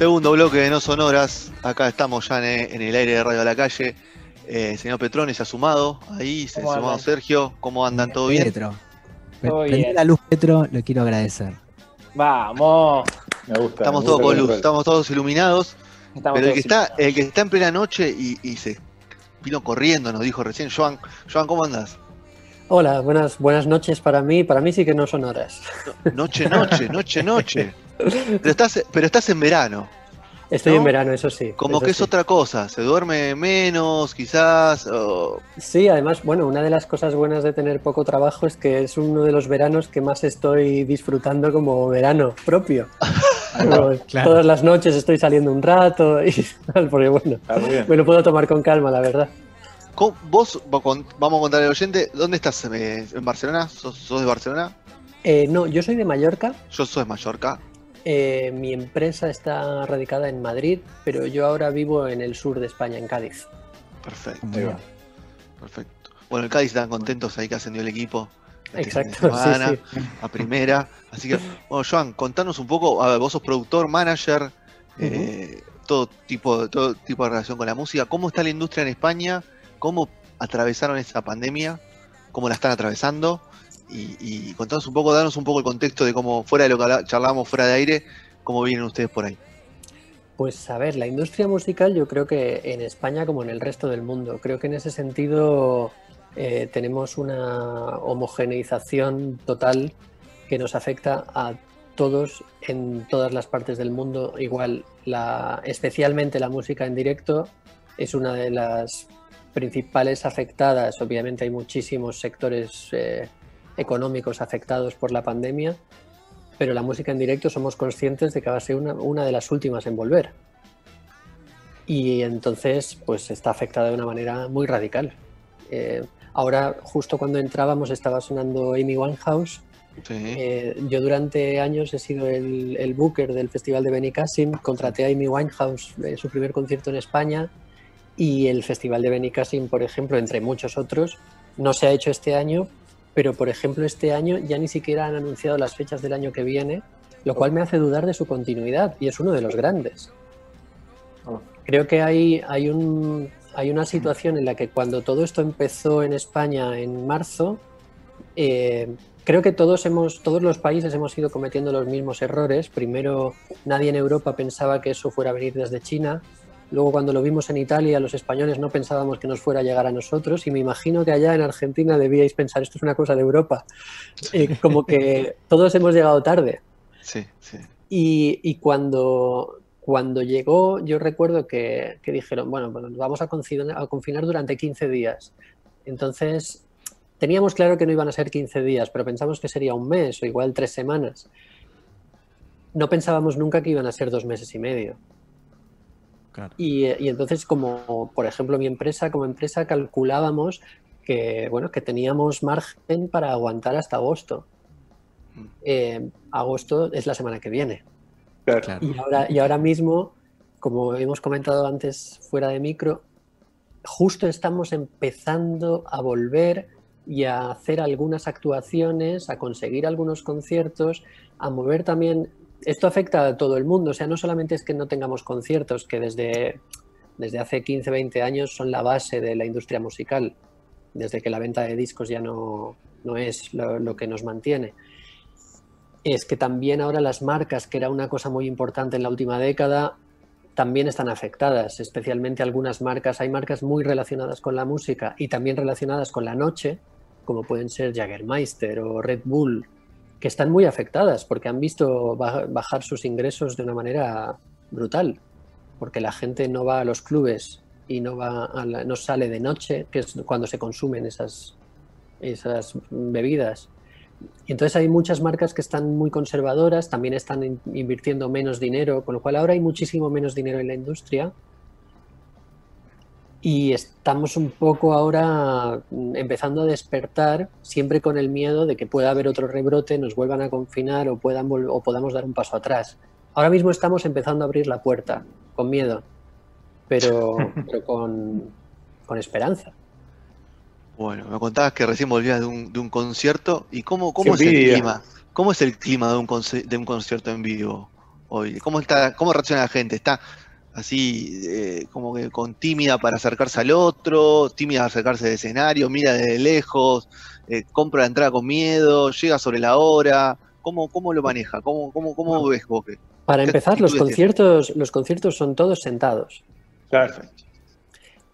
Segundo bloque de No Sonoras. Acá estamos ya en, en el aire de Radio a la Calle. Eh, señor Petrone se ha sumado. Ahí se ha ¿Cómo sumado andan? Sergio. ¿Cómo andan? ¿Todo bien? Petro. Todo bien. la luz, Petro, lo quiero agradecer. Vamos. Me gusta. Estamos me todos con luz, estamos todos iluminados. Estamos Pero el que, está, el que está en plena noche y, y se vino corriendo, nos dijo recién, Joan, Joan, ¿cómo andas? Hola, buenas, buenas noches para mí. Para mí sí que no son horas. Noche, noche, noche, noche. Pero estás, pero estás en verano. Estoy ¿No? en verano, eso sí. Como eso que es sí. otra cosa. Se duerme menos, quizás. o- Sí, además, bueno, una de las cosas buenas de tener poco trabajo es que es uno de los veranos que más estoy disfrutando como verano propio. Como Claro. Todas las noches estoy saliendo un rato y tal, porque bueno, bien. me lo puedo tomar con calma, la verdad. ¿Cómo- Vos, vamos a contarle al oyente, ¿dónde estás? eh, ¿En Barcelona? ¿Sos, sos de Barcelona? Eh, no, yo soy de Mallorca. Yo soy de Mallorca. eh, mi empresa está radicada en Madrid, pero yo ahora vivo en el sur de España, en Cádiz. Perfecto, Muy bien. perfecto. Bueno, el Cádiz están contentos ahí que ascendió el equipo. Exacto, sí, semana, sí. A primera. Así que, bueno, Joan, contanos un poco. A ver, vos sos productor, manager, eh, todo, tipo, todo tipo de relación con la música. ¿Cómo está la industria en España? ¿Cómo atravesaron esa pandemia? ¿Cómo la están atravesando? Y, y contanos un poco, danos un poco el contexto de cómo, fuera de lo que charlábamos fuera de aire, cómo vienen ustedes por ahí. Pues a ver, la industria musical yo creo que en España como en el resto del mundo, creo que en ese sentido eh, tenemos una homogeneización total que nos afecta a todos en todas las partes del mundo. Igual, la, especialmente la música en directo es una de las principales afectadas. Obviamente hay muchísimos sectores eh, económicos afectados por la pandemia, pero la música en directo somos conscientes de que va a ser una, una de las últimas en volver. Y entonces, pues está afectada de una manera muy radical. Eh, ahora, justo cuando entrábamos, estaba sonando Amy Winehouse. Sí. Eh, yo durante años he sido el, el booker del Festival de Benicassim, contraté a Amy Winehouse en su primer concierto en España y el Festival de Benicassim, por ejemplo, entre muchos otros, no se ha hecho este año, pero por ejemplo este año ya ni siquiera han anunciado las fechas del año que viene, lo cual me hace dudar de su continuidad y es uno de los grandes. Creo que hay, hay, un, hay una situación en la que cuando todo esto empezó en España en marzo, eh, creo que todos, hemos, todos los países hemos ido cometiendo los mismos errores. Primero, nadie en Europa pensaba que eso fuera a venir desde China. Luego, cuando lo vimos en Italia, los españoles no pensábamos que nos fuera a llegar a nosotros. Y me imagino que allá en Argentina debíais pensar, esto es una cosa de Europa. Eh, como que todos hemos llegado tarde. Sí, sí. Y, y cuando, cuando llegó, yo recuerdo que, que dijeron, bueno, pues nos vamos a confinar, a confinar durante 15 días. Entonces, teníamos claro que no iban a ser 15 días, pero pensamos que sería un mes o igual tres semanas. No pensábamos nunca que iban a ser dos meses y medio. Claro. Y, y entonces, como por ejemplo mi empresa, como empresa calculábamos que, bueno, que teníamos margen para aguantar hasta agosto. Eh, agosto es la semana que viene. Claro. Y ahora, y ahora mismo, como hemos comentado antes fuera de micro, justo estamos empezando a volver y a hacer algunas actuaciones, a conseguir algunos conciertos, a mover también... Esto afecta a todo el mundo, o sea, no solamente es que no tengamos conciertos, que desde, desde hace 15, 20 años son la base de la industria musical, desde que la venta de discos ya no, no es lo, que nos mantiene. Es que también ahora las marcas, que era una cosa muy importante en la última década, también están afectadas, especialmente algunas marcas. Hay marcas muy relacionadas con la música y también relacionadas con la noche, como pueden ser Jagermeister o Red Bull, que están muy afectadas porque han visto ba- bajar sus ingresos de una manera brutal, porque la gente no va a los clubes y no, va a la- no sale de noche, que es cuando se consumen esas, esas bebidas. Y entonces hay muchas marcas que están muy conservadoras, también están in- invirtiendo menos dinero, con lo cual ahora hay muchísimo menos dinero en la industria. Y estamos un poco ahora mm, empezando a despertar, siempre con el miedo de que pueda haber otro rebrote, nos vuelvan a confinar o, puedan vol- o podamos dar un paso atrás. Ahora mismo estamos empezando a abrir la puerta, con miedo, pero, pero con, con esperanza. Bueno, me contabas que recién volvías de un, de un concierto. ¿Y cómo, cómo es el clima? ¿Cómo es el clima de un, conce- de un concierto en vivo hoy? ¿Cómo, está, ¿Cómo reacciona la gente? ¿Está así eh, como que con tímida para acercarse al otro, tímida para acercarse del escenario, mira desde lejos, eh, compra la entrada con miedo, llega sobre la hora? ¿Cómo, cómo lo maneja? ¿Cómo, cómo, cómo ves vos? Para ¿Qué empezar, los conciertos, los conciertos son todos sentados. Claro.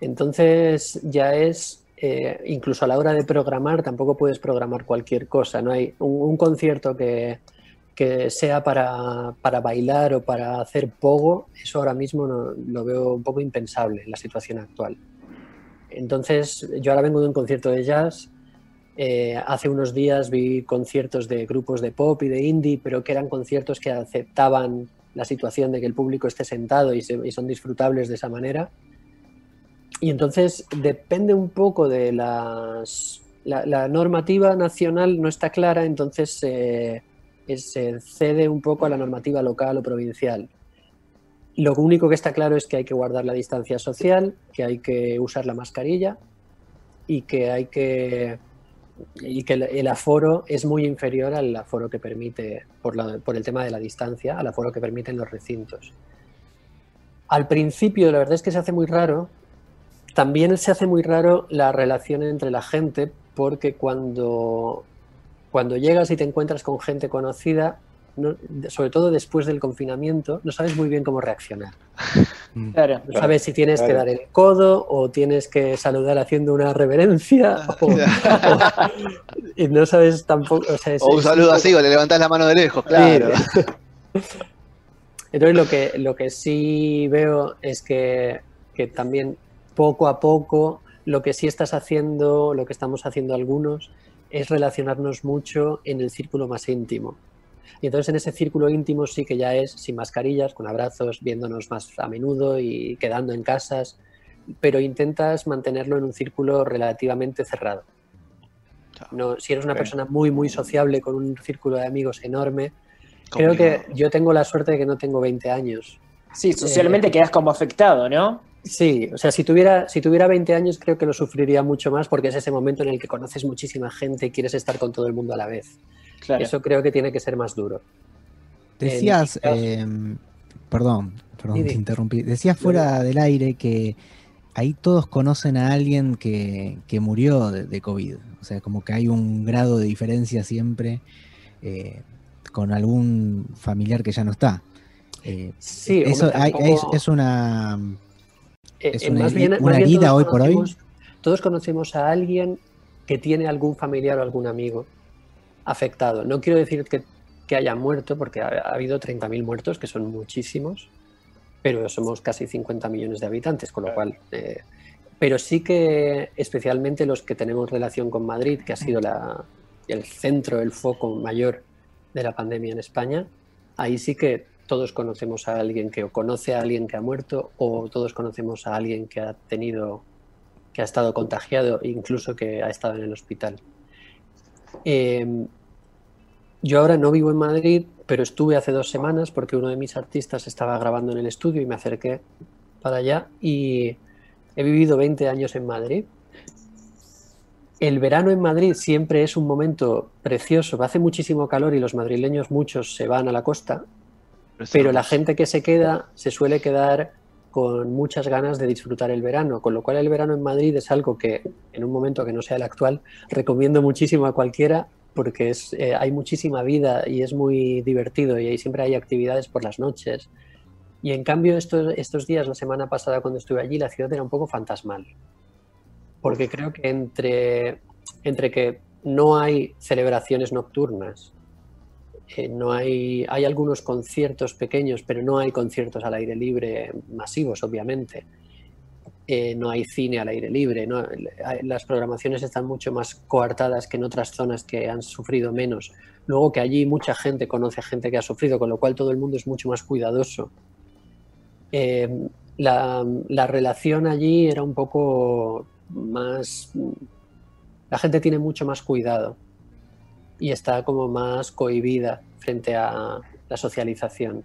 Entonces ya es, eh, incluso a la hora de programar, tampoco puedes programar cualquier cosa. No hay un, un concierto que, que sea para, para bailar o para hacer pogo, eso ahora mismo no- lo veo un poco impensable en la situación actual. Entonces, yo ahora vengo de un concierto de jazz. eh, hace unos días vi conciertos de grupos de pop y de indie, pero que eran conciertos que aceptaban la situación de que el público esté sentado y, son disfrutables de esa manera. Y entonces depende un poco de las... La, la normativa nacional no está clara, entonces eh, se cede un poco a la normativa local o provincial. Lo único que está claro es que hay que guardar la distancia social, que hay que usar la mascarilla y que hay que y que el, aforo es muy inferior al aforo que permite por, por el tema de la distancia, al aforo que permiten los recintos. Al principio, la verdad es que se hace muy raro. También se hace muy raro la relación entre la gente, porque cuando, cuando llegas y te encuentras con gente conocida, no- sobre todo después del confinamiento, no sabes muy bien cómo reaccionar. Claro. No sabes si tienes que dar el codo o tienes que saludar haciendo una reverencia o, o- y no sabes tampoco. O, sea, es- O un saludo así, o le levantás la mano de lejos, claro. Entonces lo que, lo que sí veo es que, que también poco a poco lo que sí estás haciendo, lo que estamos haciendo algunos, es relacionarnos mucho en el círculo más íntimo. Y entonces en ese círculo íntimo sí que ya es sin mascarillas, con abrazos, viéndonos más a menudo y quedando en casas, pero intentas mantenerlo en un círculo relativamente cerrado. No, si eres una persona muy, muy sociable con un círculo de amigos enorme, creo que yo tengo la suerte de que no tengo 20 años. Sí, socialmente quedas como afectado, ¿no? Sí, o sea, si tuviera, si tuviera 20 años creo que lo sufriría mucho más porque es ese momento en el que conoces muchísima gente y quieres estar con todo el mundo a la vez. Claro. Eso creo que tiene que ser más duro. Decías, eh, perdón, perdón, Sí, te interrumpí. Decías fuera del aire que ahí todos conocen a alguien que, que murió de, de COVID. O sea, como que hay un grado de diferencia siempre eh, con algún familiar que ya no está. Eh, Sí, hombre, eso hay- tampoco- es, es una. Eh, es eh, una más bien- una más bien herida todos hoy por hoy. conocemos- Todos conocemos a alguien que tiene algún familiar o algún amigo afectado. No quiero decir que, que haya muerto, porque ha, ha habido 30.000 muertos, que son muchísimos, pero somos casi 50 millones de habitantes, con lo cual... eh, pero sí que especialmente los que tenemos relación con Madrid, que ha sido la- el centro, el foco mayor de la pandemia en España, ahí sí que todos conocemos a alguien que o conoce a alguien que ha muerto o todos conocemos a alguien que ha tenido, que ha estado contagiado, incluso que ha estado en el hospital. Eh, yo ahora no vivo en Madrid, pero estuve hace dos semanas porque uno de mis artistas estaba grabando en el estudio y me acerqué para allá y he vivido 20 años en Madrid. El verano en Madrid siempre es un momento precioso, hace muchísimo calor y los madrileños muchos se van a la costa, pero la gente que se queda se suele quedar con muchas ganas de disfrutar el verano, con lo cual el verano en Madrid es algo que en un momento que no sea el actual recomiendo muchísimo a cualquiera porque es, eh, hay muchísima vida y es muy divertido y ahí siempre hay actividades por las noches. Y en cambio estos, estos días, la semana pasada cuando estuve allí, la ciudad era un poco fantasmal, porque creo que entre, entre que no hay celebraciones nocturnas, eh, no hay, hay algunos conciertos pequeños, pero no hay conciertos al aire libre masivos, obviamente. eh, no hay cine al aire libre, las programaciones están mucho más coartadas que en otras zonas que han sufrido menos. Luego que allí mucha gente conoce a gente que ha sufrido, con lo cual todo el mundo es mucho más cuidadoso. Eh, la, la relación allí era un poco más... La gente tiene mucho más cuidado y está como más cohibida frente a la socialización.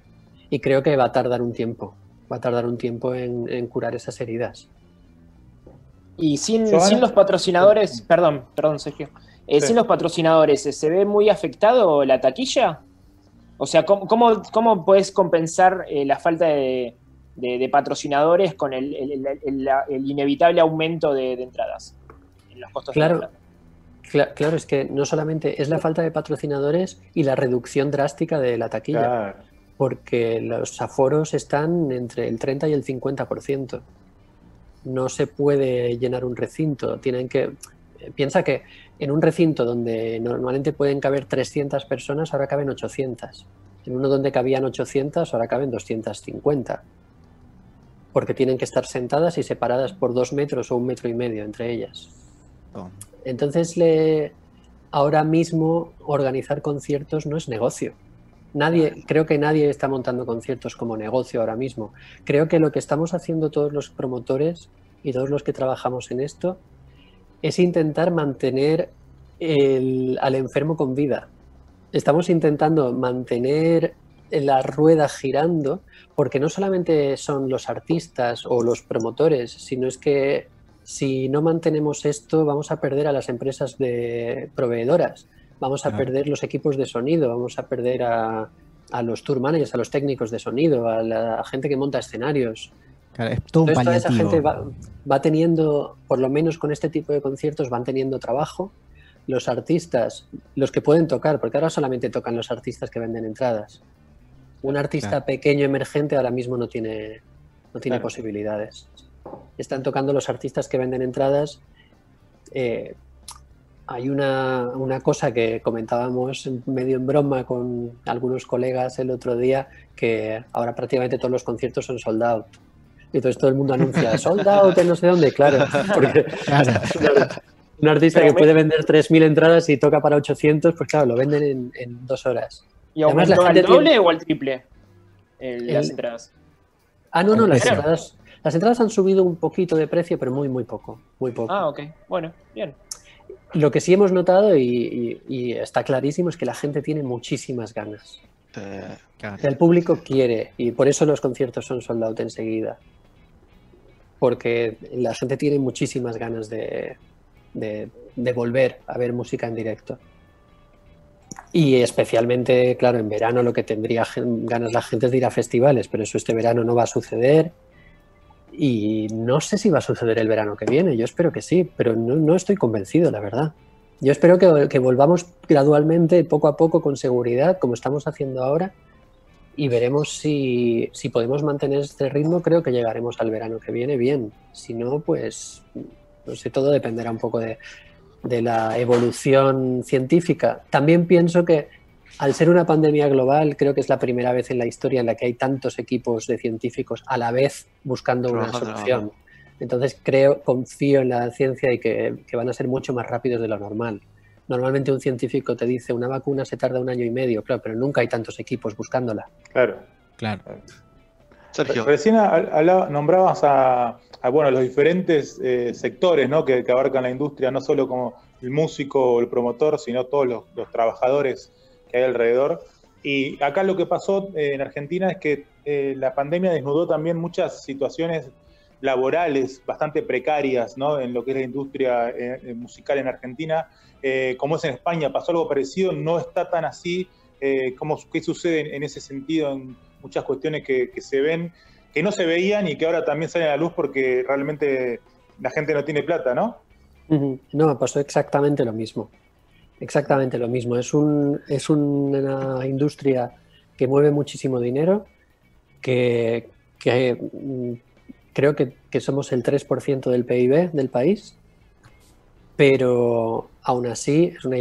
Y creo que va a tardar un tiempo, va a tardar un tiempo en, en curar esas heridas. Y sin, sin los patrocinadores, perdón, perdón, Sergio. Eh, Sí. Sin los patrocinadores, ¿se ve muy afectado la taquilla? O sea, ¿cómo, cómo, cómo puedes compensar eh, la falta de, de- de patrocinadores con el, el- el- el- la- el inevitable aumento de, de entradas? En los costos de Claro. entrada? Cla- Claro, es que no solamente es la falta de patrocinadores y la reducción drástica de la taquilla, Claro. porque los aforos están entre el 30 y el 50%. No se puede llenar un recinto, tienen que... Piensa que en un recinto donde normalmente pueden caber 300 personas, ahora caben 800. En uno donde cabían 800, ahora caben 250. Porque tienen que estar sentadas y separadas por dos metros o un metro y medio entre ellas. Entonces, le, ahora mismo organizar conciertos no es negocio. Nadie, creo que nadie está montando conciertos como negocio ahora mismo. Creo que lo que estamos haciendo todos los promotores y todos los que trabajamos en esto es intentar mantener el- al enfermo con vida. Estamos intentando mantener la rueda girando porque no solamente son los artistas o los promotores, sino es que si no mantenemos esto vamos a perder a las empresas de proveedoras, vamos a perder los equipos de sonido, vamos a perder a, a los tour managers, a los técnicos de sonido, a la gente que monta escenarios. Claro, es todo Entonces, toda esa gente va, va teniendo, por lo menos con este tipo de conciertos, van teniendo trabajo. Los artistas, los que pueden tocar, porque ahora solamente tocan los artistas que venden entradas. Un artista Claro. pequeño emergente ahora mismo no tiene, no tiene Claro. posibilidades. Están tocando los artistas que venden entradas. Eh, hay una, una cosa que comentábamos medio en broma con algunos colegas el otro día, que ahora prácticamente todos los conciertos son sold out. Y entonces todo el mundo anuncia sold out en no sé dónde, claro, porque Claro. un artista Pero que me- puede vender 3.000 entradas y toca para 800, pues claro, lo venden en, en dos horas. ¿Y Además, la aumentó al doble tiene- o al triple el- El- las entradas? Ah, no, no, las entradas, las entradas han subido un poquito de precio, pero muy, muy poco, muy poco. Ah, ok. Bueno, bien. Lo que sí hemos notado y, y- y está clarísimo es que la gente tiene muchísimas ganas. Eh. El público quiere y por eso los conciertos son sold out enseguida. Porque la gente tiene muchísimas ganas de, de- de volver a ver música en directo. Y especialmente, claro, en verano lo que tendría ganas la gente es de ir a festivales, pero eso este verano no va a suceder. Y no sé si va a suceder el verano que viene, yo espero que sí, pero no, no estoy convencido, la verdad. Yo espero que, que volvamos gradualmente, poco a poco, con seguridad, como estamos haciendo ahora, y veremos si, si podemos mantener este ritmo. Creo que llegaremos al verano que viene bien. Si no, pues no sé, todo dependerá un poco de, de la evolución científica. También pienso que al ser una pandemia global, creo que es la primera vez en la historia en la que hay tantos equipos de científicos a la vez buscando una solución. Entonces creo, confío en la ciencia y que, que van a ser mucho más rápidos de lo normal. Normalmente un científico te dice una vacuna se tarda un año y medio, claro, pero nunca hay tantos equipos buscándola. Claro. Claro. Sergio, Recién hablaba- nombrabas a, a, bueno, los diferentes eh, sectores ¿no? que, que abarcan la industria, no solo como el músico o el promotor, sino todos los, los trabajadores que hay alrededor. Y acá lo que pasó eh, en Argentina es que eh, la pandemia desnudó también muchas situaciones laborales bastante precarias ¿no? en lo que es la industria eh, musical en Argentina. Como es en España, pasó algo parecido, no está tan así. ¿cómo, ¿Qué sucede en, ese sentido en muchas cuestiones que, que se ven, que no se veían y que ahora también salen a la luz porque realmente la gente no tiene plata, ¿no? No, pasó exactamente lo mismo. Exactamente lo mismo. Es, un, es una industria que mueve muchísimo dinero, que, que, mm, creo que, que somos el 3% del PIB del país, pero aún así es una,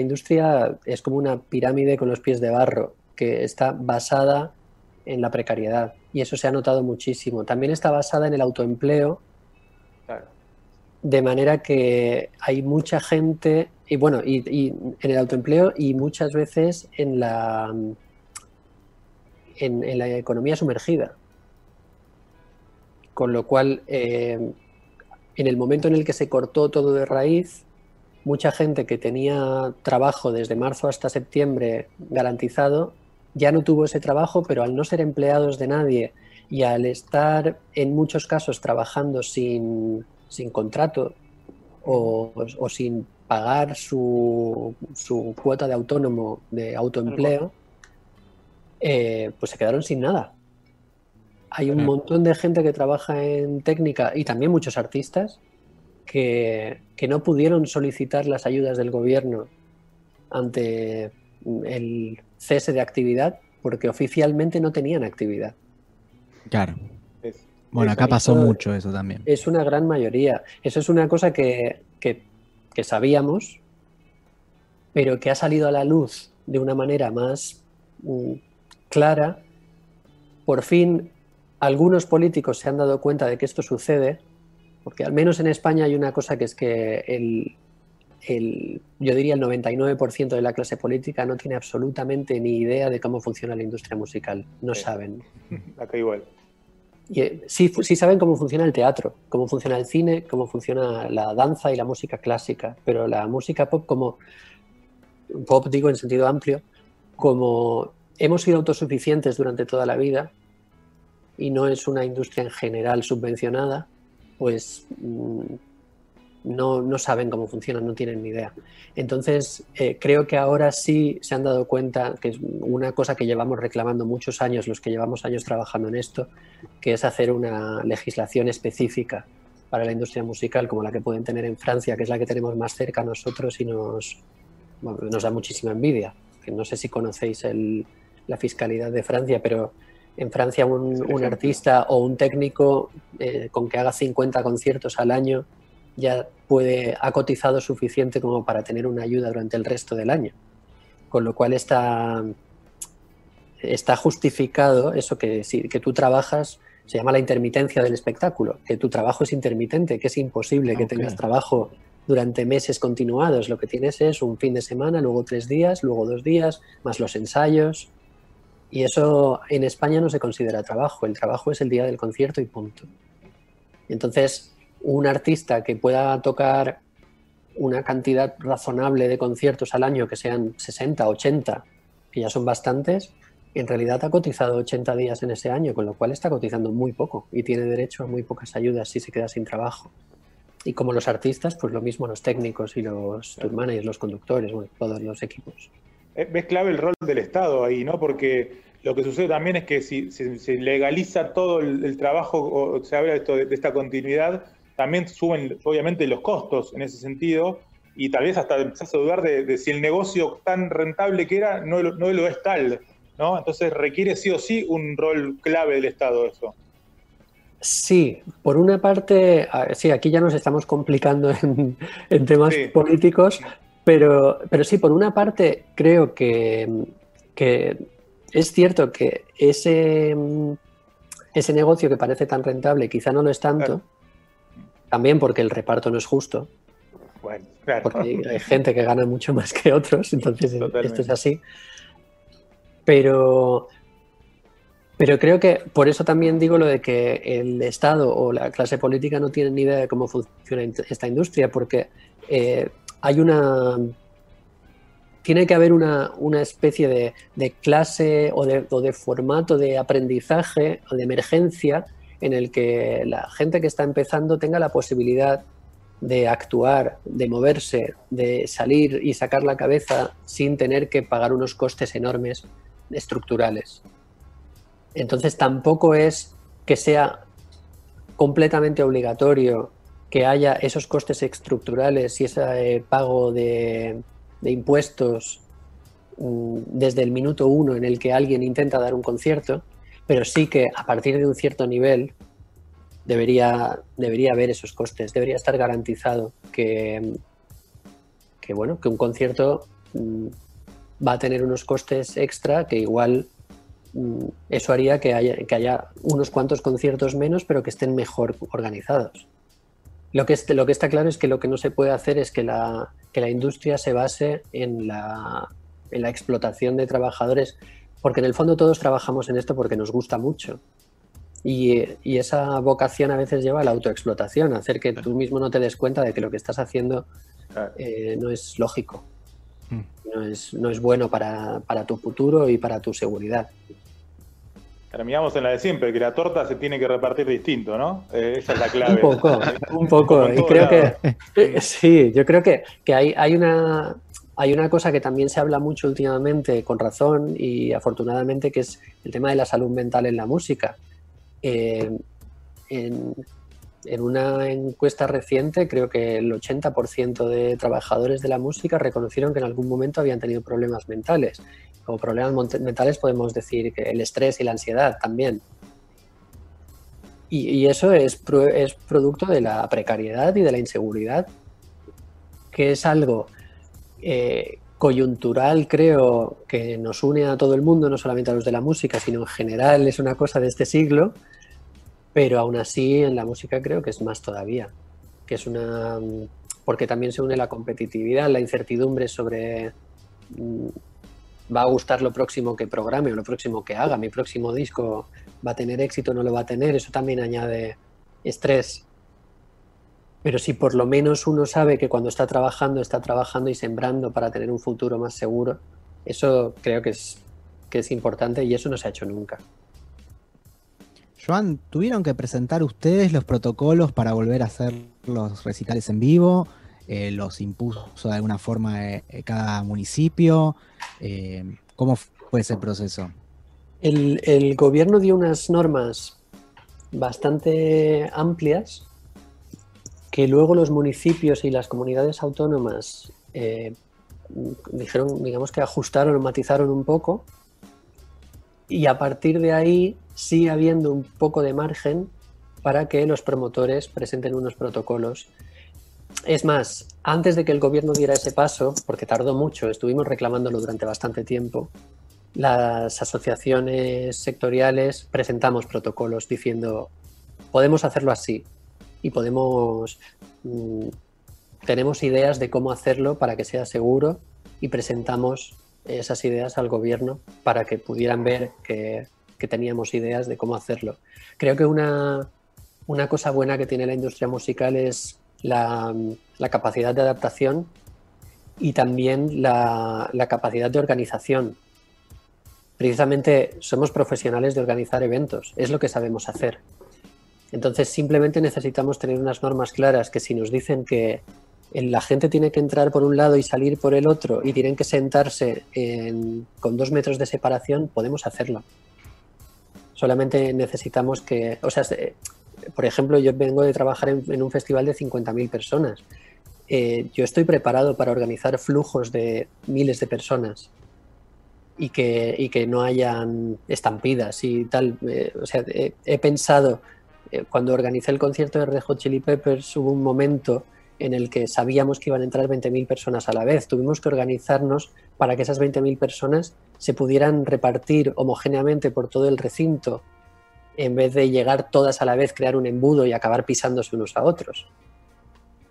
industria, es como una pirámide con los pies de barro, que está basada en la precariedad. Y eso se ha notado muchísimo. También está basada en el autoempleo De manera que hay mucha gente, y bueno, y, en el autoempleo y muchas veces en la, en, la economía sumergida. Con lo cual, eh, en el momento en el que se cortó todo de raíz, mucha gente que tenía trabajo desde marzo hasta septiembre garantizado ya no tuvo ese trabajo, pero al no ser empleados de nadie y al estar en muchos casos trabajando sin, contrato o, sin pagar su, cuota de autónomo de autoempleo, eh, pues se quedaron sin nada. Hay un montón de gente que trabaja en técnica y también muchos artistas que, no pudieron solicitar las ayudas del gobierno ante el cese de actividad porque oficialmente no tenían actividad. Claro. bueno, acá pasó mucho eso también. Es una gran mayoría. Eso es una cosa que, que, sabíamos, pero que ha salido a la luz de una manera más mm, clara. Por fin, algunos políticos se han dado cuenta de que esto sucede, porque al menos en España hay una cosa que es que el, el, yo diría el 99% de la clase política no tiene absolutamente ni idea de cómo funciona la industria musical. No saben. Acá igual. Y, eh, sí, saben cómo funciona el teatro, cómo funciona el cine, cómo funciona la danza y la música clásica, pero la música pop como pop digo en sentido amplio, como hemos sido autosuficientes durante toda la vida y no es una industria en general subvencionada, pues no, saben cómo funciona, no tienen ni idea. Entonces, eh, creo que ahora sí se han dado cuenta que es una cosa que llevamos reclamando muchos años, los que llevamos años trabajando en esto, que es hacer una legislación específica para la industria musical, como la que pueden tener en Francia, que es la que tenemos más cerca a nosotros y nos, nos da muchísima envidia. no sé si conocéis la fiscalidad de Francia, pero en Francia un, artista o un técnico eh, con que haga 50 conciertos al año ya puede, ha cotizado suficiente como para tener una ayuda durante el resto del año. Con lo cual está, está justificado eso que, que tú trabajas, se llama la intermitencia del espectáculo, que tu trabajo es intermitente, que es imposible que tengas trabajo durante meses continuados. Lo que tienes es un fin de semana, luego tres días, luego dos días, más los ensayos. Y eso en España no se considera trabajo, el trabajo es el día del concierto y punto. Entonces, un artista que pueda tocar una cantidad razonable de conciertos al año, que sean 60, 80, que ya son bastantes, en realidad ha cotizado 80 días en ese año, con lo cual está cotizando muy poco y tiene derecho a muy pocas ayudas si se queda sin trabajo. Y como los artistas, pues lo mismo los técnicos y los tour managers, los conductores, bueno, todos los equipos. Eh, ves clave el rol del Estado ahí, ¿no? Porque lo que sucede también es que si se legaliza todo el, trabajo o se habla de, de esta continuidad, también suben obviamente los costos en ese sentido y tal vez hasta empezás a dudar de, si el negocio tan rentable que era no, no lo es tal, ¿no? Entonces requiere sí o sí un rol clave del Estado eso. Sí, por una parte, sí, aquí ya nos estamos complicando en, temas políticos, pero, pero sí, por una parte creo que, es cierto que ese, ese negocio que parece tan rentable quizá no lo es tanto. También porque el reparto no es justo. Bueno, claro. Porque hay, gente que gana mucho más que otros, entonces esto es así. Pero, pero creo que por eso también digo lo de que el Estado o la clase política no tienen ni idea de cómo funciona esta industria, porque eh, hay una. Tiene que haber una, especie de, de clase o de, o de, formato de aprendizaje o de emergencia en el que la gente que está empezando tenga la posibilidad de actuar, de moverse, de salir y sacar la cabeza sin tener que pagar unos costes enormes estructurales. Entonces tampoco es que sea completamente obligatorio que haya esos costes estructurales y ese pago de, de impuestos mm, desde el minuto uno en el que alguien intenta dar un concierto, pero sí que a partir de un cierto nivel debería, debería haber esos costes, debería estar garantizado que, que, bueno, que un concierto mm, va a tener unos costes extra que igual mm, eso haría que haya, que haya unos cuantos conciertos menos, pero que estén mejor organizados. Lo que, lo que está claro es que lo que no se puede hacer es que la, que la industria se base en la, en la explotación de trabajadores, porque en el fondo todos trabajamos en esto porque nos gusta mucho. Y, y, esa vocación a veces lleva a la autoexplotación, a hacer que tú mismo no te des cuenta de que lo que estás haciendo eh, no es lógico, mm. no, es, no es bueno para, para, tu futuro y para tu seguridad. Terminamos en la de siempre, que la torta se tiene que repartir distinto, ¿no? Eh, esa es la clave. Un poco, un poco. y creo que, sí, yo creo que, que hay, hay, una, hay una cosa que también se habla mucho últimamente, con razón y afortunadamente, que es el tema de la salud mental en la música. Eh, en, una encuesta reciente, creo que el 80% de trabajadores de la música reconocieron que en algún momento habían tenido problemas mentales. Como problemas mentales podemos decir que el estrés y la ansiedad también. Y, eso es, es producto de la precariedad y de la inseguridad, que es algo eh, coyuntural, creo, que nos une a todo el mundo, no solamente a los de la música, sino en general es una cosa de este siglo, pero aún así en la música creo que es más todavía, que es una... porque también se une la competitividad, la incertidumbre sobre mm, va a gustar lo próximo que programe o lo próximo que haga, mi próximo disco va a tener éxito o no lo va a tener, eso también añade estrés pero si por lo menos uno sabe que cuando está trabajando, está trabajando y sembrando para tener un futuro más seguro, eso creo que es, que es importante y eso no se ha hecho nunca. Joan, ¿tuvieron que presentar ustedes los protocolos para volver a hacer los recitales en vivo? Eh, ¿Los impuso de alguna forma eh, eh, cada municipio? ¿Cómo fue ese proceso? El, el gobierno dio unas normas bastante amplias que luego los municipios y las comunidades autónomas eh, dijeron, digamos que ajustaron matizaron un poco y a partir de ahí sigue habiendo un poco de margen para que los promotores presenten unos protocolos. Es más, antes de que el gobierno diera ese paso, porque tardó mucho, estuvimos reclamándolo durante bastante tiempo, las asociaciones sectoriales presentamos protocolos diciendo, podemos hacerlo así, y podemos, mm, tenemos ideas de cómo hacerlo para que sea seguro y presentamos esas ideas al gobierno para que pudieran ver que, teníamos ideas de cómo hacerlo. Creo que una, cosa buena que tiene la industria musical es la, capacidad de adaptación y también la, la, capacidad de organización. Precisamente somos profesionales de organizar eventos, es lo que sabemos hacer. Entonces simplemente necesitamos tener unas normas claras que si nos dicen que la gente tiene que entrar por un lado y salir por el otro y tienen que sentarse con dos metros de separación, podemos hacerlo. Solamente necesitamos que, o sea, por ejemplo, yo vengo de trabajar en, un festival de 50.000 personas. Eh, yo estoy preparado para organizar flujos de miles de personas y que, que no hayan estampidas y tal. Eh, o sea, he pensado eh, cuando organicé el concierto de Red Hot Chili Peppers hubo un momento en el que sabíamos que iban a entrar 20.000 personas a la vez. Tuvimos que organizarnos para que esas 20.000 personas se pudieran repartir homogéneamente por todo el recinto, en vez de llegar todas a la vez, crear un embudo y acabar pisándose unos a otros.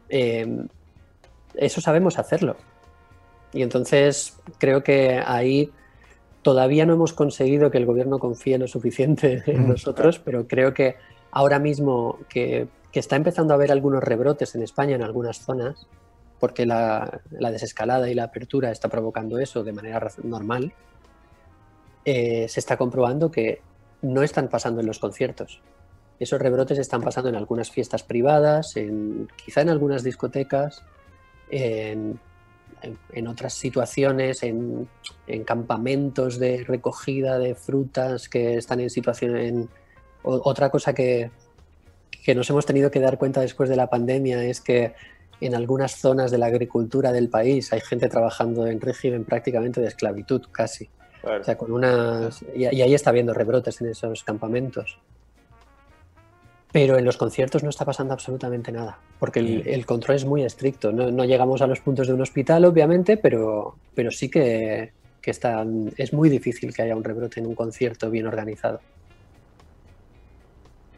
Em, eso sabemos hacerlo. Y entonces creo que ahí todavía no hemos conseguido que el gobierno confíe lo suficiente en mm. nosotros, pero creo que ahora mismo que, está empezando a haber algunos rebrotes en España en algunas zonas, porque la, desescalada y la apertura está provocando eso de manera normal, eh, se está comprobando que no están pasando en los conciertos. Esos rebrotes están pasando en algunas fiestas privadas, en, quizá en algunas discotecas, en, otras situaciones, en, campamentos de recogida de frutas que están en situación otra cosa que, nos hemos tenido que dar cuenta después de la pandemia es que en algunas zonas de la agricultura del país hay gente trabajando en régimen prácticamente de esclavitud, casi. O sea, con unas... Y, ahí está habiendo rebrotes en esos campamentos. Pero en los conciertos no está pasando absolutamente nada, porque el, control es muy estricto. No, llegamos a los puntos de un hospital, obviamente, pero, pero sí que, que es muy difícil que haya un rebrote en un concierto bien organizado.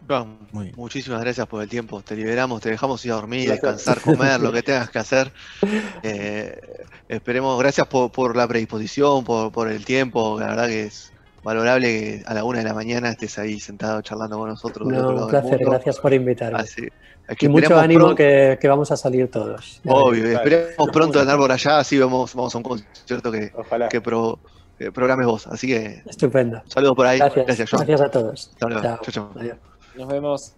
Bien. muchísimas gracias por el tiempo. Te liberamos, te dejamos ir a dormir, descansar, comer, lo que tengas que hacer. Eh, esperemos, gracias por, por la predisposición, por, por el tiempo. La verdad que es valorable que a la una de la mañana estés ahí sentado charlando con nosotros. No, otro un placer, gracias por invitarme. Así, es que Y mucho ánimo que, que vamos a salir todos. Obvio, esperemos pronto andar por allá, así vamos, vamos a un concierto que, Ojalá. que pro- que programes vos. Así que Estupendo. saludos por ahí. Gracias. Gracias, John. Gracias a todos. Hasta luego. Chao. Chau, chau. Adiós. Nos vemos.